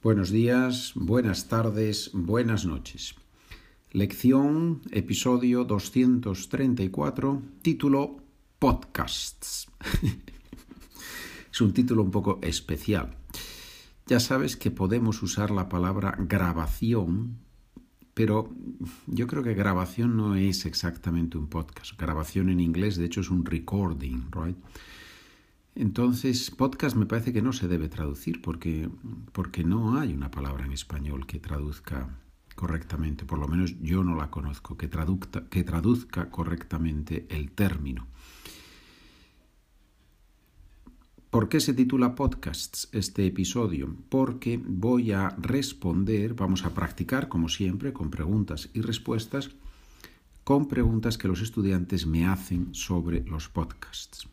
Buenos días, buenas tardes, buenas noches. Lección, episodio 234, título Podcasts. es un título un poco especial. Ya sabes que podemos usar la palabra grabación, pero yo creo que grabación no es exactamente un podcast. Grabación en inglés, de hecho, es un recording, ¿right? Entonces, podcast me parece que no se debe traducir porque, porque no hay una palabra en español que traduzca correctamente, por lo menos yo no la conozco, que traduzca, que traduzca correctamente el término. ¿Por qué se titula Podcasts este episodio? Porque voy a responder, vamos a practicar como siempre con preguntas y respuestas, con preguntas que los estudiantes me hacen sobre los podcasts.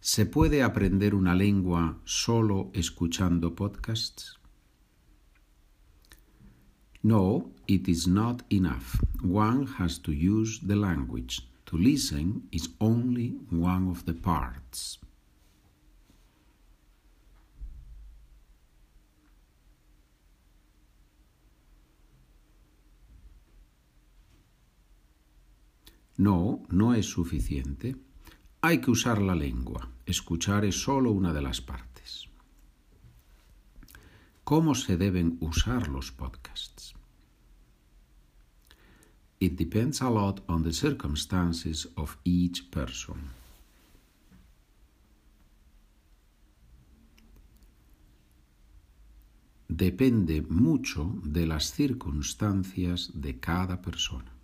¿Se puede aprender una lengua solo escuchando podcasts? No, it is not enough. One has to use the language. To listen is only one of the parts. No, no es suficiente. Hay que usar la lengua. Escuchar es solo una de las partes. ¿Cómo se deben usar los podcasts? It depends a lot on the circumstances of each person. Depende mucho de las circunstancias de cada persona.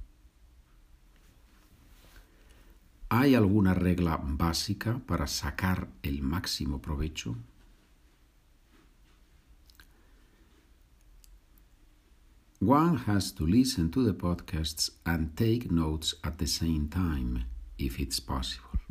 ¿Hay alguna regla básica para sacar el máximo provecho? One has to listen to the podcasts and take notes at the same time, if it's possible.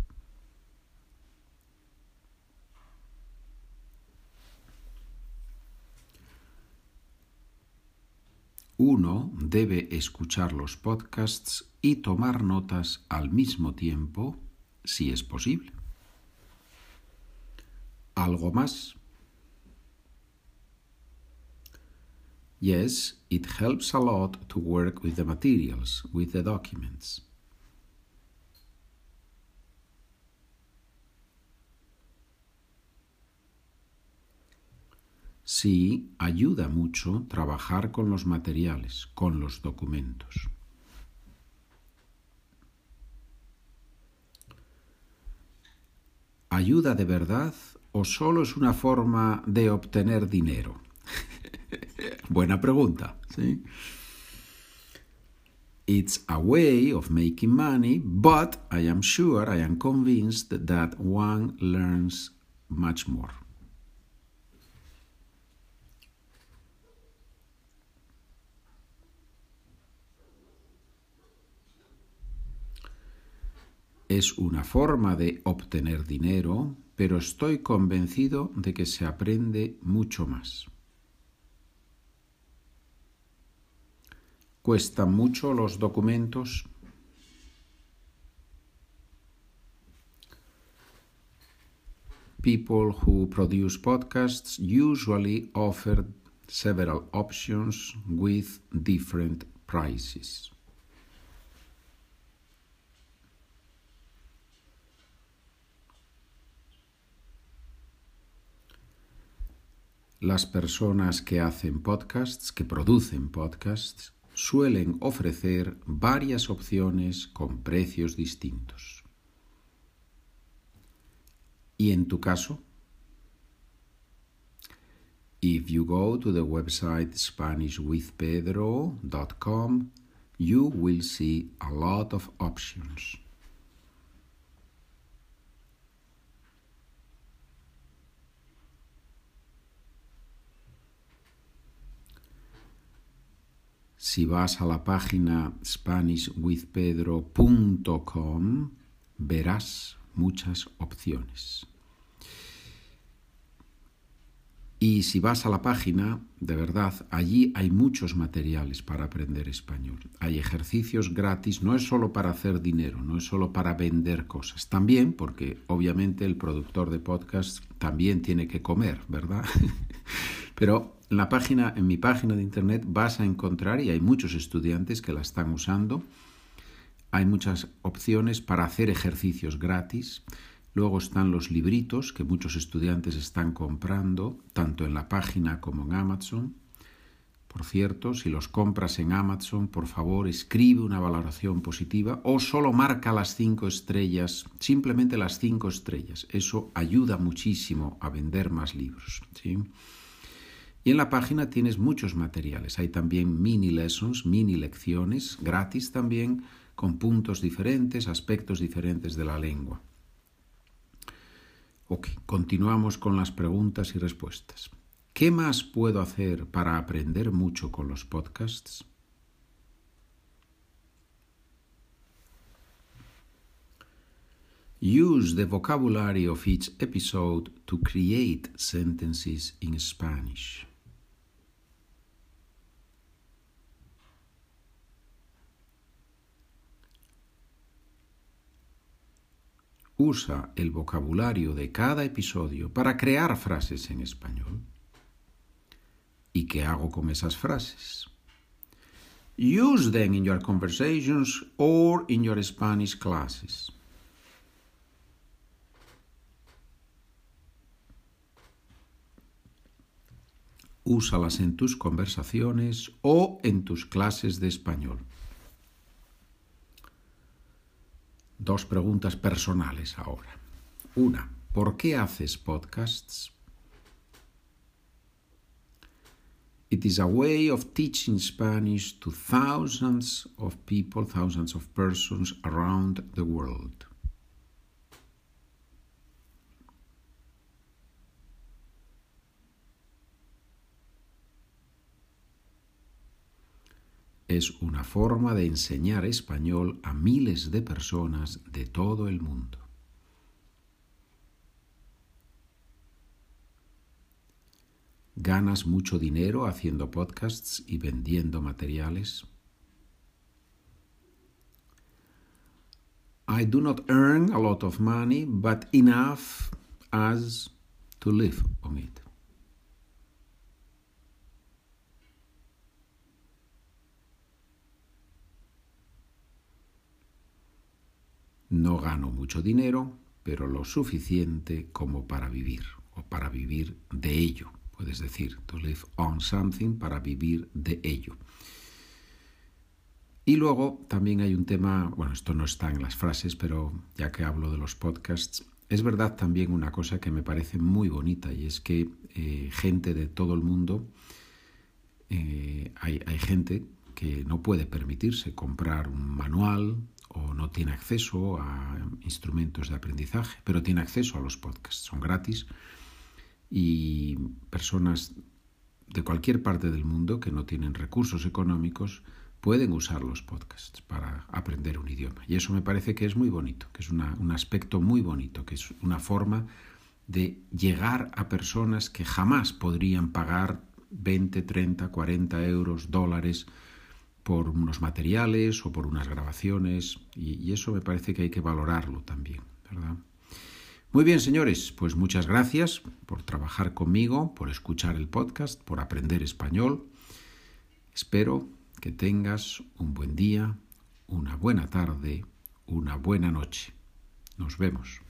Uno debe escuchar los podcasts y tomar notas al mismo tiempo, si es posible. ¿Algo más? Yes, it helps a lot to work with the materials, with the documents. Sí, ayuda mucho trabajar con los materiales, con los documentos. ¿Ayuda de verdad o solo es una forma de obtener dinero? Buena pregunta, ¿sí? It's a way of making money, but I am sure, I am convinced that one learns much more. Es una forma de obtener dinero, pero estoy convencido de que se aprende mucho más. ¿Cuestan mucho los documentos? People who produce podcasts usually offer several options with different prices. Las personas que hacen podcasts, que producen podcasts, suelen ofrecer varias opciones con precios distintos. ¿Y en tu caso? If you go to the website SpanishWithPedro.com, you will see a lot of options. Si vas a la página SpanishWithPedro.com verás muchas opciones. Y si vas a la página, de verdad, allí hay muchos materiales para aprender español. Hay ejercicios gratis, no es solo para hacer dinero, no es solo para vender cosas. También, porque obviamente el productor de podcast también tiene que comer, ¿verdad? Pero en la página, en mi página de internet vas a encontrar, y hay muchos estudiantes que la están usando, hay muchas opciones para hacer ejercicios gratis. Luego están los libritos que muchos estudiantes están comprando, tanto en la página como en Amazon. Por cierto, si los compras en Amazon, por favor, escribe una valoración positiva o solo marca las cinco estrellas, simplemente las cinco estrellas. Eso ayuda muchísimo a vender más libros. ¿sí? Y en la página tienes muchos materiales. Hay también mini lessons, mini lecciones, gratis también, con puntos diferentes, aspectos diferentes de la lengua. Ok, continuamos con las preguntas y respuestas. ¿Qué más puedo hacer para aprender mucho con los podcasts? Use the vocabulary of each episode to create sentences in Spanish. Usa el vocabulario de cada episodio para crear frases en español. ¿Y qué hago con esas frases? Use them in your conversations or in your Spanish classes. Úsalas en tus conversaciones o en tus clases de español. Dos preguntas personales ahora. Una, ¿por qué haces podcasts? It is a way of teaching Spanish to thousands of people, thousands of persons around the world. Es una forma de enseñar español a miles de personas de todo el mundo. ¿Ganas mucho dinero haciendo podcasts y vendiendo materiales? I do not earn a lot of money, but enough as to live on it. No gano mucho dinero, pero lo suficiente como para vivir, o para vivir de ello. Puedes decir, to live on something, para vivir de ello. Y luego también hay un tema, bueno, esto no está en las frases, pero ya que hablo de los podcasts, es verdad también una cosa que me parece muy bonita y es que eh, gente de todo el mundo, eh, hay, hay gente que no puede permitirse comprar un manual o no tiene acceso a instrumentos de aprendizaje, pero tiene acceso a los podcasts, son gratis y personas de cualquier parte del mundo que no tienen recursos económicos pueden usar los podcasts para aprender un idioma. Y eso me parece que es muy bonito, que es un aspecto muy bonito, que es una forma de llegar a personas que jamás podrían pagar 20, 30, 40 euros, dólares por unos materiales o por unas grabaciones y, eso me parece que hay que valorarlo también, ¿verdad? Muy bien, señores, pues muchas gracias por trabajar conmigo, por escuchar el podcast, por aprender español. Espero que tengas un buen día, una buena tarde, una buena noche. Nos vemos.